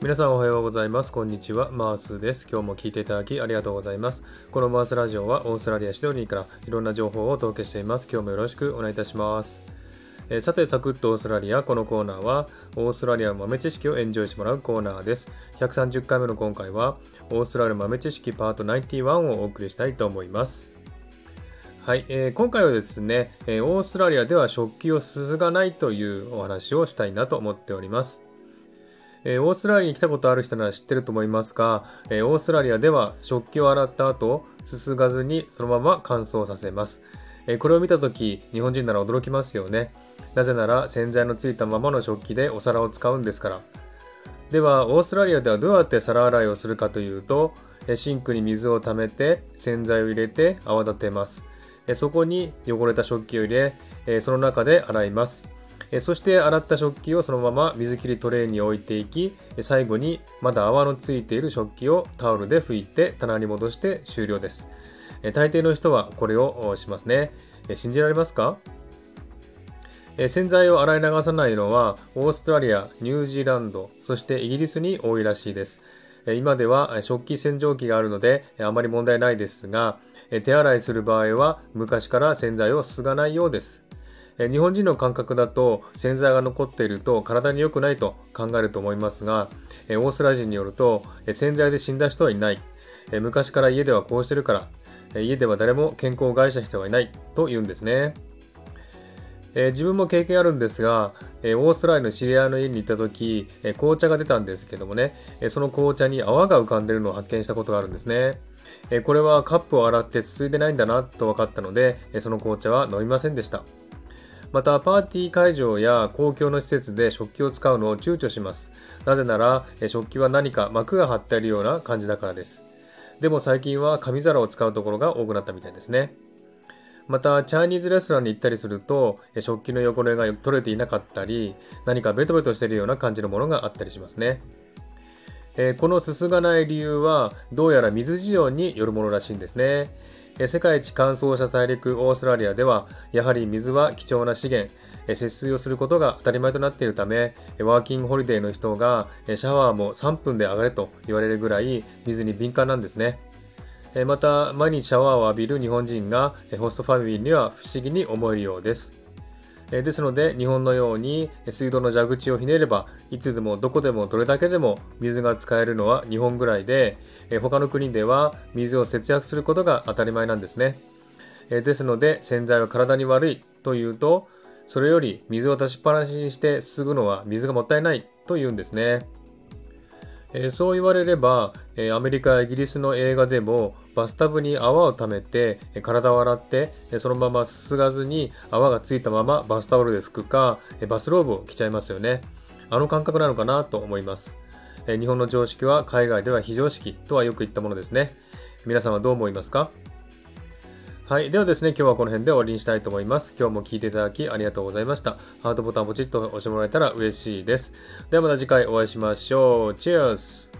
皆さんおはようございます。こんにちは。マースです。今日も聞いていただきありがとうございます。このマースラジオはオーストラリア・シドニーからいろんな情報をお届けしています。今日もよろしくお願いいたします。えー、さて、サクッとオーストラリア。このコーナーは、オーストラリアの豆知識をエンジョイしてもらうコーナーです。130回目の今回は、オーストラリア豆知識パート91をお送りしたいと思います。はい、えー、今回はですね、えー、オーストラリアでは食器をすすがないというお話をしたいなと思っております。えー、オーストラリアに来たことある人なら知ってると思いますが、えー、オーストラリアでは食器を洗った後、すすがずにそのまま乾燥させます。えー、これを見たとき、日本人なら驚きますよね。なぜなら洗剤のついたままの食器でお皿を使うんですから。では、オーストラリアではどうやって皿洗いをするかというと、シンクに水を溜めて洗剤を入れて泡立てます。そこに汚れた食器を入れ、その中で洗います。そして洗った食器をそのまま水切りトレーに置いていき、最後にまだ泡のついている食器をタオルで拭いて棚に戻して終了です。大抵の人はこれをしますね。信じられますか？洗剤を洗い流さないのはオーストラリア、ニュージーランド、そしてイギリスに多いらしいです。今では食器洗浄機があるのであまり問題ないですが、手洗いする場合は昔から洗剤をすすがないようです。日本人の感覚だと洗剤が残っていると体に良くないと考えると思いますが、オーストラリア人によると洗剤で死んだ人はいない。昔から家ではこうしてるから、家では誰も健康を害した人はいないと言うんですね。え自分も経験あるんですが、えオーストラリアの知り合いの家に行った時、え紅茶が出たんですけどもね、えその紅茶に泡が浮かんでるのを発見したことがあるんですね。えこれはカップを洗ってすすいでないんだなと分かったので、えその紅茶は飲みませんでした。また、パーティー会場や公共の施設で食器を使うのを躊躇します。なぜなら、食器は何か膜が張っているような感じだからです。でも最近は紙皿を使うところが多くなったみたいですね。また、チャイニーズレストランに行ったりすると、食器の汚れが取れていなかったり、何かベトベトしているような感じのものがあったりしますね。えこのすすがない理由は、どうやら水事情によるものらしいんですね。世界一乾燥した大陸オーストラリアでは、やはり水は貴重な資源、節水をすることが当たり前となっているため、ワーキングホリデーの人がシャワーも3分で上がれと言われるぐらい水に敏感なんですね。また、毎日シャワーを浴びる日本人がホストファミリーには不思議に思えるようです。ですので、日本のように水道の蛇口をひねれば、いつでもどこでもどれだけでも水が使えるのは日本ぐらいで、他の国では水を節約することが当たり前なんですね。ですので、洗剤は体に悪いというと、それより水を出しっぱなしにしてすぐのは水がもったいないというんですね。え、そう言われれば、え、アメリカやイギリスの映画でもバスタブに泡を溜めて、え、体を洗って、えそのまますすがずに泡がついたままバスタオルで拭くか、えバスローブを着ちゃいますよね。あの感覚なのかなと思います、え日本の常識は海外では非常識とはよく言ったものですね。皆さんはどう思いますか？はい。ではですね、今日はこの辺で終わりにしたいと思います。今日も聴いていただきありがとうございました。ハートボタンポチッと押してもらえたら嬉しいです。ではまた次回お会いしましょう。チェアス